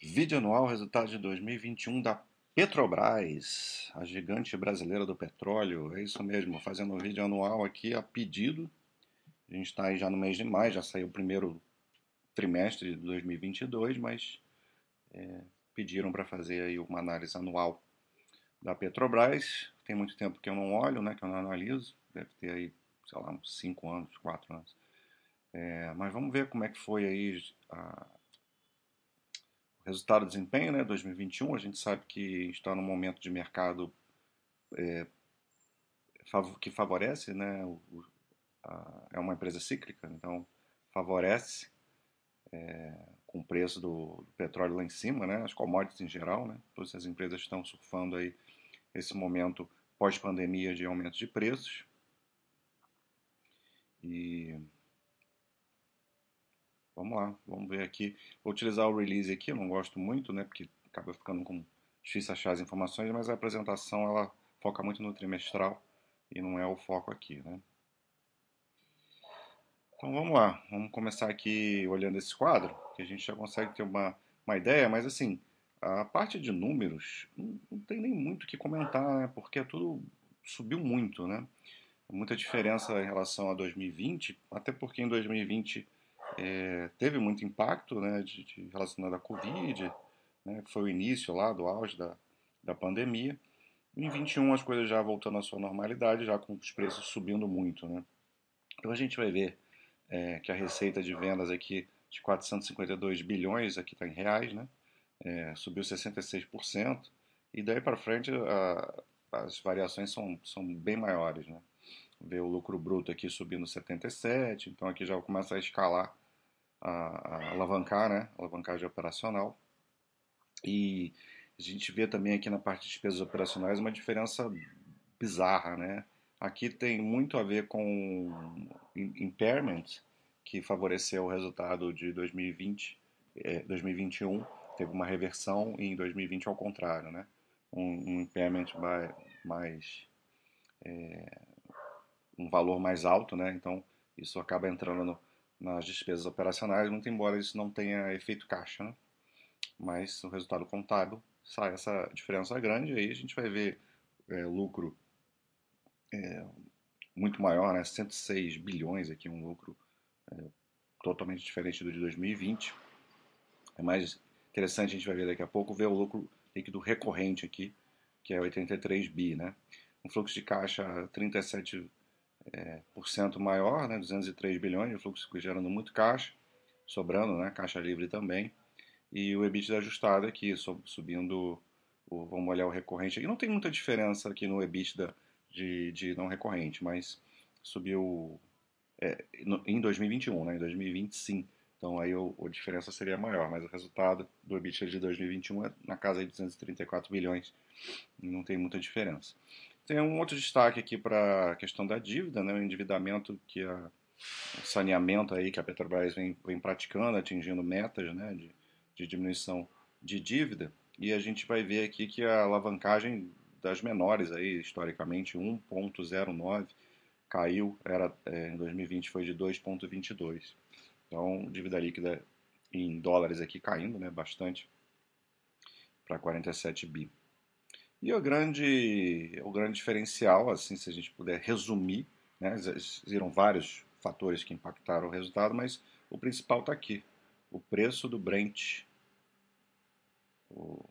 Vídeo anual, resultado de 2021 da Petrobras, a gigante brasileira do petróleo. É isso mesmo, fazendo um vídeo anual aqui a pedido. A gente está aí já no mês de maio, já saiu o primeiro trimestre de 2022, mas é, pediram para fazer aí uma análise anual da Petrobras. Tem muito tempo que eu não olho, né, que eu não analiso. Deve ter aí, sei lá, uns 5 anos, 4 anos. É, mas vamos ver como é que foi aí a Resultado de desempenho, né, 2021, a gente sabe que está num momento de mercado é, que favorece, né, o, a, é uma empresa cíclica, então favorece é, com o preço do, do, petróleo lá em cima, né, as commodities em geral, né, todas as empresas estão surfando aí esse momento pós-pandemia de aumento de preços. E Vamos lá, vamos ver aqui. Vou utilizar o release aqui, eu não gosto muito, né, porque acaba ficando com difícil achar as informações, mas a apresentação ela foca muito no trimestral e não é o foco aqui, né. Então vamos lá, vamos começar aqui olhando esse quadro, que a gente já consegue ter uma, uma ideia, mas assim, a parte de números não, não tem nem muito o que comentar, né, porque tudo subiu muito, né. Muita diferença em relação a 2020, até porque em 2020 é, teve muito impacto né, de, de relacionado à Covid, né, foi o início lá do auge da, da pandemia. Em 21 as coisas já voltando à sua normalidade, já com os preços subindo muito. Né? Então a gente vai ver é, que a receita de vendas aqui de 452 bilhões, aqui está em reais, né? É, subiu 66%, e daí para frente a, as variações são, são bem maiores. Né? Ver o lucro bruto aqui subindo 77, então aqui já começa a escalar a, a alavancar, né? Alavancagem operacional. E a gente vê também aqui na parte de despesas operacionais uma diferença bizarra, né? Aqui tem muito a ver com impairment, que favoreceu o resultado de 2020, é, 2021, teve uma reversão e em 2020 ao contrário, né? Um, um impairment mais, é, um valor mais alto, né? Então isso acaba entrando no, nas despesas operacionais, muito embora isso não tenha efeito caixa, né? mas o resultado contábil sai essa diferença grande, aí a gente vai ver é, lucro é, muito maior, né? 106 bilhões aqui, um lucro é, totalmente diferente do de 2020. É mais interessante, a gente vai ver daqui a pouco, ver o lucro líquido recorrente aqui, que é 83 bi, né? Um fluxo de caixa 37 é, por cento maior, né, 203 bilhões de fluxo gerando muito caixa, sobrando, né, caixa livre também, e o EBITDA ajustado aqui, subindo, o, vamos olhar o recorrente, aqui. Não tem muita diferença aqui no EBITDA de, de não recorrente, mas subiu é, no, em 2021, né, em 2020 sim, então aí o, a diferença seria maior, mas o resultado do EBITDA de 2021 é na casa de 234 bilhões, não tem muita diferença. Tem um outro destaque aqui para a questão da dívida, né, o endividamento que a, o saneamento aí que a Petrobras vem, vem praticando, atingindo metas né, de, de diminuição de dívida. E a gente vai ver aqui que a alavancagem das menores aí, historicamente, 1.09 caiu, era, é, em 2020 foi de 2.22. Então, dívida líquida em dólares aqui caindo, né, bastante, para 47 bi. E o grande, o grande diferencial, assim, se a gente puder resumir, né, viram vários fatores que impactaram o resultado, mas o principal está aqui, o preço do Brent, o,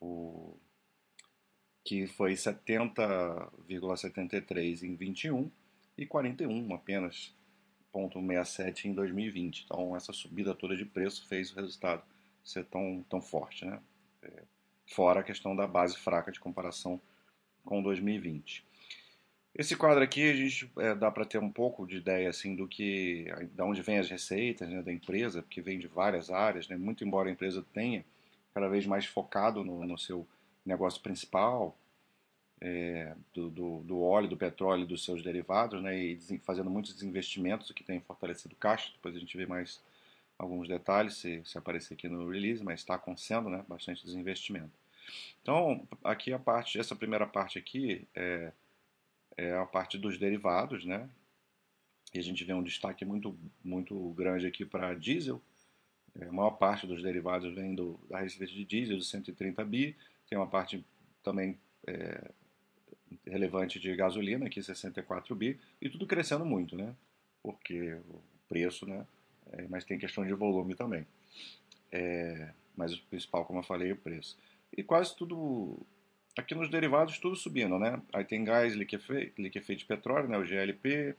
o, que foi 70,73 em 21 e 41 apenas, 0,67 em 2020. Então essa subida toda de preço fez o resultado ser tão, tão forte, né? É, fora a questão da base fraca de comparação com 2020. Esse quadro aqui a gente é, dá para ter um pouco de ideia assim do que, da onde vem as receitas né, da empresa, porque vem de várias áreas, né, muito embora a empresa tenha cada vez mais focado no, no seu negócio principal, é, do, do, do, óleo, do petróleo e dos seus derivados, né, e fazendo muitos investimentos, o que tem fortalecido o caixa. Depois a gente vê mais alguns detalhes se, se aparecer aqui no release, mas está acontecendo né, bastante desinvestimento. Então, aqui a parte, essa primeira parte aqui é, é a parte dos derivados, né? E a gente vê um destaque muito, muito grande aqui para diesel, É, a maior parte dos derivados vem do, da receita de diesel, de 130 bi, tem uma parte também é, relevante de gasolina, aqui 64 bi, e tudo crescendo muito, né? Porque o preço, né? É, mas tem questão de volume também. É, mas o principal, como eu falei, é o preço. E quase tudo, aqui nos derivados, tudo subindo, né? Aí tem gás liquefeito, liquefeito de petróleo, né? O GLP,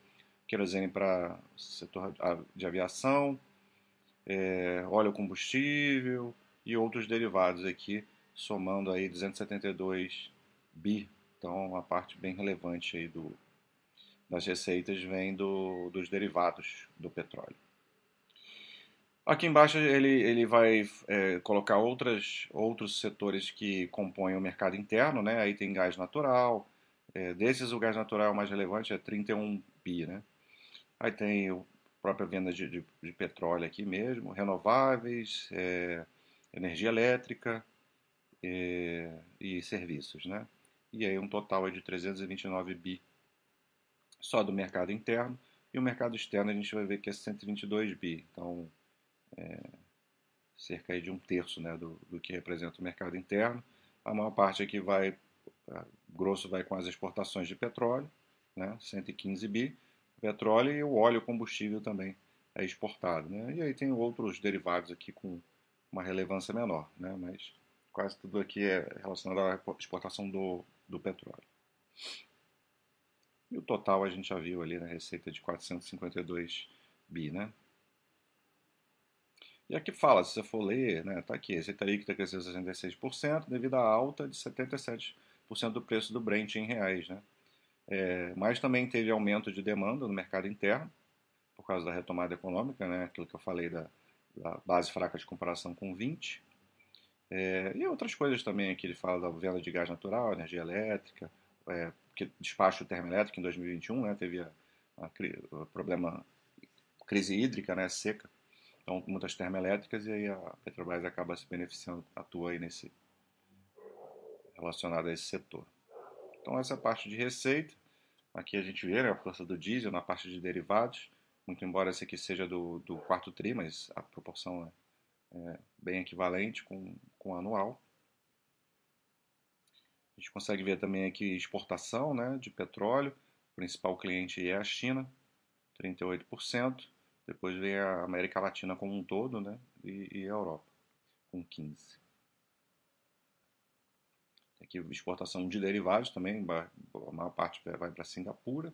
querosene para setor de aviação, é, óleo combustível e outros derivados aqui, somando aí 272 bi. Então, uma parte bem relevante aí do, das receitas vem do, dos derivados do petróleo. Aqui embaixo ele, ele vai é, colocar outras, outros setores que compõem o mercado interno, né? Aí tem gás natural, é, desses o gás natural mais relevante é 31 bi, né? Aí tem a própria venda de, de, de petróleo aqui mesmo, renováveis, é, energia elétrica é, e serviços, né? E aí um total de 329 bi só do mercado interno e o mercado externo a gente vai ver que é 122 bi. Então é, cerca de um terço né, do, do, que representa o mercado interno. A maior parte aqui vai, grosso vai com as exportações de petróleo, né, 115 bi, petróleo e o óleo combustível também é exportado. Né? E aí tem outros derivados aqui com uma relevância menor, né? mas quase tudo aqui é relacionado à exportação do, do petróleo. E o total a gente já viu ali na receita de 452 bi, né? E aqui fala, se você for ler, né, tá aqui, receita líquida cresceu 66% devido à alta de 77% do preço do Brent em reais, né? É, mas também teve aumento de demanda no mercado interno, por causa da retomada econômica, né, aquilo que eu falei da, da base fraca de comparação com 20. É, e outras coisas também aqui, ele fala da venda de gás natural, energia elétrica, é, que despacho termoelétrico em 2021, né, teve a, a, a problema crise hídrica, né, seca, então, muitas termoelétricas e aí a Petrobras acaba se beneficiando, atua aí nesse relacionado a esse setor. Então, essa é a parte de receita. Aqui a gente vê né, a força do diesel na parte de derivados, muito embora esse aqui seja do, do quarto tri, mas a proporção é, é bem equivalente com, com o anual. A gente consegue ver também aqui exportação né, de petróleo, o principal cliente é a China, 38%. Depois vem a América Latina como um todo, né? E, e a Europa, com 15. Aqui exportação de derivados também, a maior parte vai para Singapura.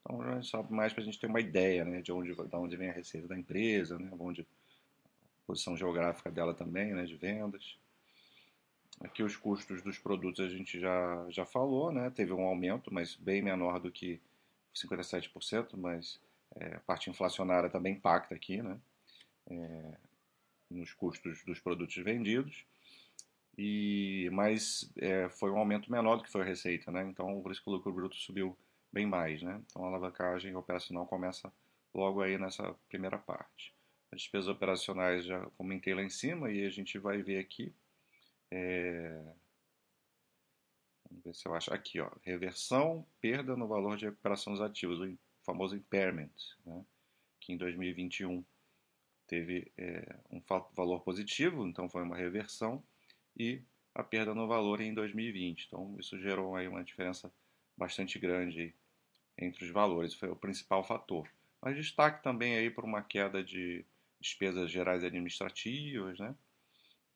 Então, é só mais para a gente ter uma ideia né, de, onde, de onde vem a receita da empresa, né, onde, a posição geográfica dela também, né, de vendas. Aqui os custos dos produtos a gente já, já falou, né, teve um aumento, mas bem menor do que 57%, mas é, a parte inflacionária também impacta aqui, né? É, nos custos dos produtos vendidos. E, mas é, foi um aumento menor do que foi a receita, né? Então, por isso que o lucro bruto subiu bem mais, né? Então, a alavancagem operacional começa logo aí nessa primeira parte. As despesas operacionais já comentei lá em cima e a gente vai ver aqui. É... Vamos ver se eu acho. Aqui, ó. Reversão, perda no valor de recuperação dos ativos, o famoso impairment, né? que em 2021 teve é, um valor positivo, então foi uma reversão, e a perda no valor em 2020. Então isso gerou aí uma diferença bastante grande entre os valores, foi o principal fator. Mas destaque também aí por uma queda de despesas gerais administrativas, né?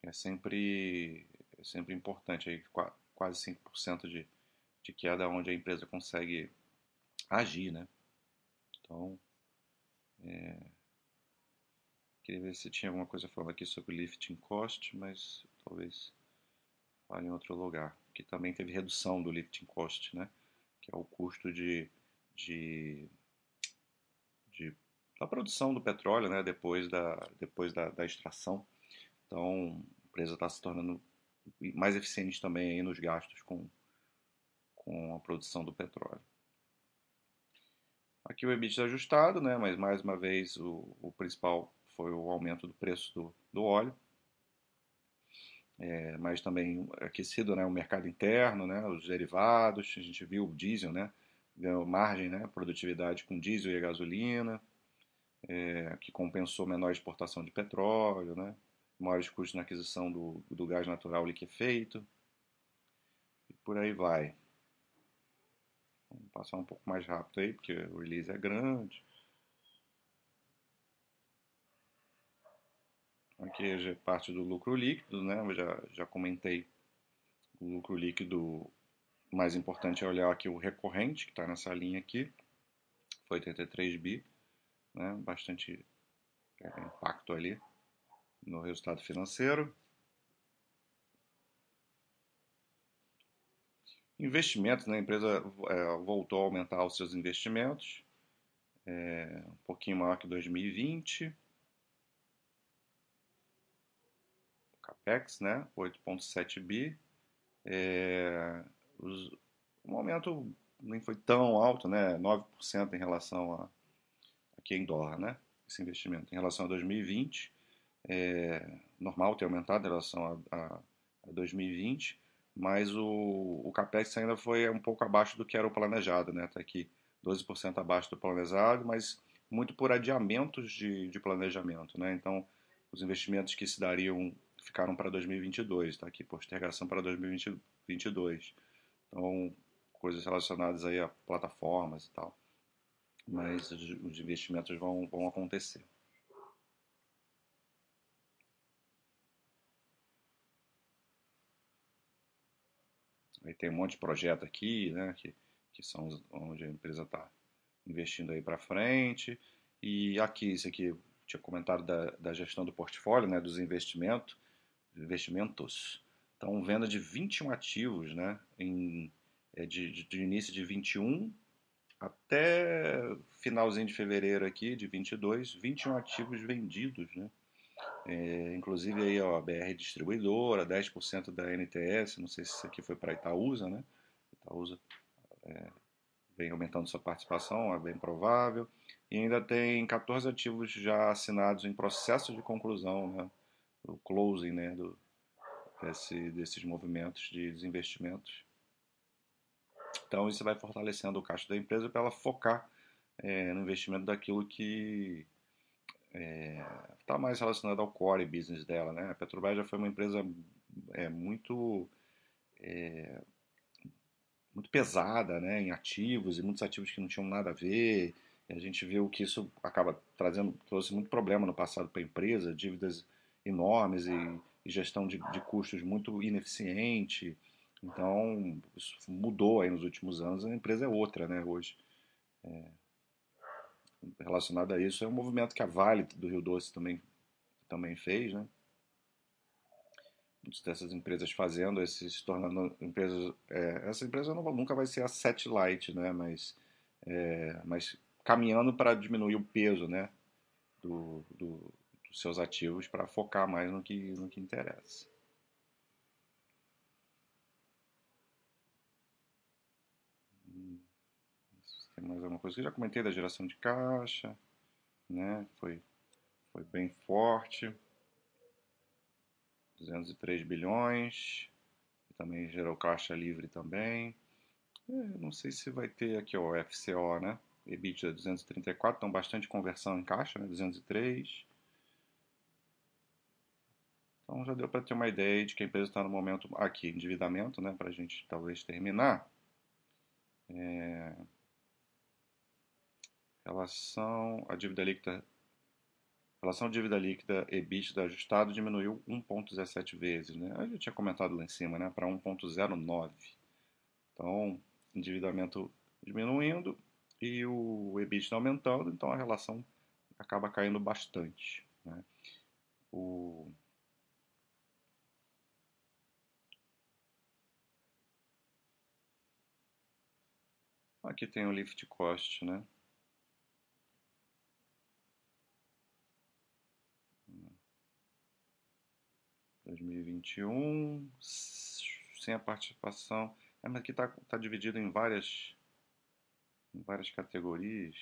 É sempre, é sempre importante, aí, quase 5% de, de queda onde a empresa consegue agir, né? Então, é, queria ver se tinha alguma coisa falando aqui sobre lifting cost, mas talvez fale em outro lugar. Que também teve redução do lifting cost, né? Que é o custo de, de, de da produção do petróleo, né? Depois da, depois da, da extração. Então, a empresa está se tornando mais eficiente também nos gastos com, com a produção do petróleo. Aqui o EBITDA ajustado, né? mas mais uma vez o, o principal foi o aumento do preço do, do óleo. É, mas também aquecido né, o mercado interno, né, os derivados, a gente viu o diesel, né, ganhou margem, né, produtividade com diesel e gasolina, é, que compensou menor exportação de petróleo, né? Maiores custos na aquisição do, do gás natural liquefeito, e por aí vai. Vamos passar um pouco mais rápido aí, porque o release é grande. Aqui é parte do lucro líquido, né? Eu já, já comentei o lucro líquido mais importante é olhar aqui o recorrente, que está nessa linha aqui, foi 83 bi, né? bastante é, impacto ali no resultado financeiro. Investimentos, né? a empresa é, voltou a aumentar os seus investimentos, é, um pouquinho maior que 2020. O CAPEX, né? 8,7 bi. É, os, o aumento nem foi tão alto, né? 9% em relação a aqui em dólar, né? Esse investimento em relação a 2020 é normal ter aumentado em relação a, a, a 2020, mas o, o capex ainda foi um pouco abaixo do que era o planejado, né? Tá aqui 12% abaixo do planejado, mas muito por adiamentos de, de planejamento, né? Então, os investimentos que se dariam ficaram para 2022, tá aqui postergação para 2022. Então, coisas relacionadas aí a plataformas e tal. Mas os, os investimentos vão, vão acontecer. Aí tem um monte de projeto aqui, né, que, que são onde a empresa está investindo aí para frente. E aqui, isso aqui, tinha comentado da, da gestão do portfólio, né, dos investimentos, investimentos. Então, venda de 21 ativos, né, em, é de, de, de início de 21 até finalzinho de fevereiro aqui, de 22, 21 ativos vendidos, né? É, inclusive aí, ó, BR Distribuidora, 10% da NTS, não sei se isso aqui foi para Itaúsa, né? Itaúsa é, vem aumentando sua participação, é bem provável. E ainda tem 14 ativos já assinados em processo de conclusão, né? O closing, né? Do, desse, desses movimentos de desinvestimentos. Então isso vai fortalecendo o caixa da empresa para ela focar é, no investimento daquilo que está é, tá mais relacionado ao core business dela. Né? A Petrobras já foi uma empresa é, muito é, muito pesada né, em ativos e muitos ativos que não tinham nada a ver. E a gente viu que isso acaba trazendo trouxe muito problema no passado para a empresa, dívidas enormes e, e gestão de, de, custos muito ineficiente. Então isso mudou aí nos últimos anos. A empresa é outra, né, hoje. É, relacionado a isso é um movimento que a Vale do Rio Doce também, também fez, né? Muitas dessas empresas fazendo, esses, se tornando empresas. É, essa empresa não, nunca vai ser a Satellite, né? Mas, é, mas caminhando para diminuir o peso, né? Do, do, dos seus ativos para focar mais no que, no que interessa. Tem mais alguma coisa? Eu já comentei da geração de caixa, né? Foi, foi bem forte. 203 bilhões. Também gerou caixa livre também. É, não sei se vai ter aqui o FCO, né? EBITDA 234, então bastante conversão em caixa, né? 203. Então já deu para ter uma ideia de que a empresa está no momento aqui, endividamento, né? Para a gente talvez terminar. É, Relação à dívida líquida relação dívida líquida EBITDA ajustado diminuiu 1,17 vezes, né? Eu já tinha comentado lá em cima, né? Para 1,09. Então, endividamento diminuindo e o EBITDA aumentando, então a relação acaba caindo bastante, né? O Aqui tem o lift cost, né? 2021, sem a participação. É, mas aqui está tá dividido em várias, em várias categorias.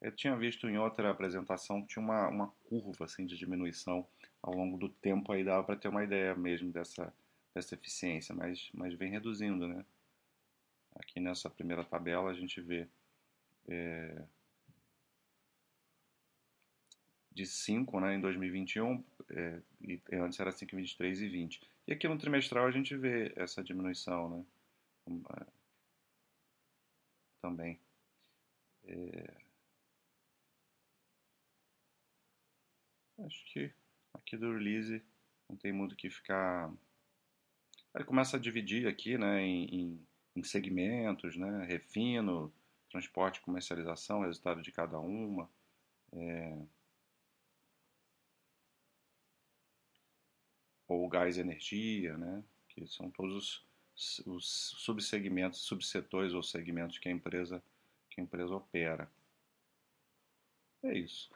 Eu tinha visto em outra apresentação que tinha uma, uma curva assim, de diminuição ao longo do tempo, aí dava para ter uma ideia mesmo dessa, dessa eficiência, mas, mas vem reduzindo. Né? Aqui nessa primeira tabela a gente vê é, de 5 né, em 2021, é, e antes era 5,23 e 20. E aqui no trimestral a gente vê essa diminuição né, é, também. É, acho que aqui do release não tem muito que ficar. Ele começa a dividir aqui né, em, em segmentos, né, refino, transporte comercialização, resultado de cada uma. É, ou gás e energia, né? que são todos os, os subsegmentos, subsetores ou segmentos que a empresa, que a empresa opera. É isso.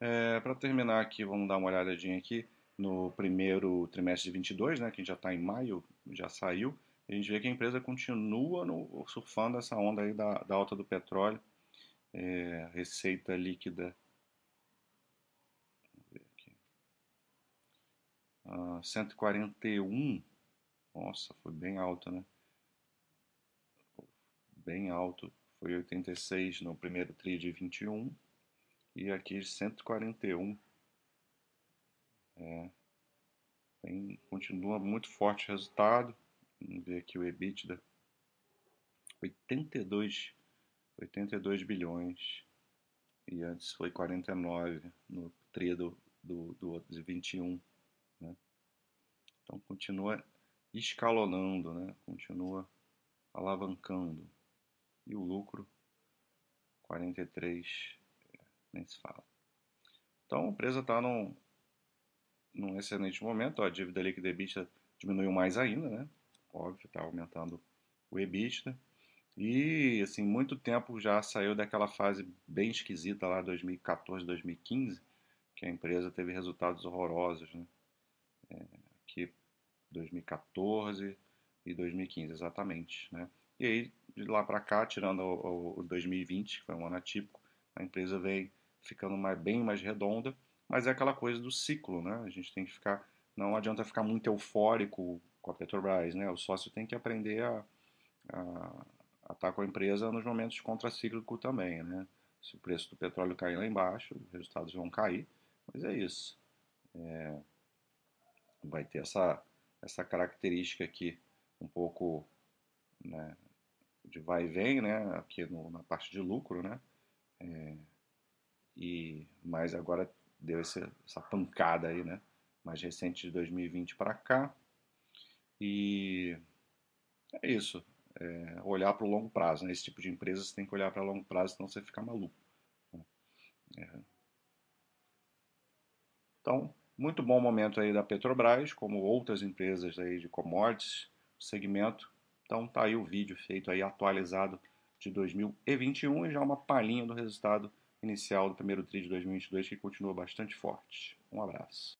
É, Para terminar aqui, vamos dar uma olhadinha aqui no primeiro trimestre de 22, né, que já está em maio, já saiu. A gente vê que a empresa continua no, surfando essa onda aí da, da alta do petróleo, é, receita líquida Uh, ah, 141, nossa, foi bem alto, né? Bem alto, foi 86 no primeiro tri de 21 e aqui 141. É, bem, continua muito forte o resultado. Vamos ver aqui o EBITDA. 82, 82 bilhões. E antes foi 49 no tri do, do, do 21. Então continua escalonando, né? continua alavancando. E o lucro, 43, nem se fala. Então a empresa está num, num excelente momento. A dívida líquida EBITDA diminuiu mais ainda, né? Óbvio, está aumentando o EBITDA. E, assim, muito tempo já saiu daquela fase bem esquisita lá, 2014, 2015, que a empresa teve resultados horrorosos, né? é, 2014 e 2015 exatamente, né? E aí de lá para cá, tirando o, o, 2020, que foi um ano atípico, a empresa vem ficando mais, bem mais redonda, mas é aquela coisa do ciclo, né? A gente tem que ficar, não adianta ficar muito eufórico com a Petrobras, né? O sócio tem que aprender a, a, a estar com a empresa nos momentos contracíclico também, né? Se o preço do petróleo cair lá embaixo, os resultados vão cair, mas é isso. É, vai ter essa, essa característica aqui um pouco né, de vai e vem, né, aqui no, na parte de lucro, né, é, e mas agora deu essa, essa pancada aí, né, mais recente de 2020 para cá, e é isso, é, olhar para o longo prazo, né, esse tipo de empresa você tem que olhar para longo prazo, senão você fica maluco. Né. É. Então, muito bom momento aí da Petrobras, como outras empresas aí de commodities, segmento. Então tá aí o vídeo feito aí atualizado de 2021 e já uma palhinha do resultado inicial do primeiro TRI de 2022 que continua bastante forte. Um abraço.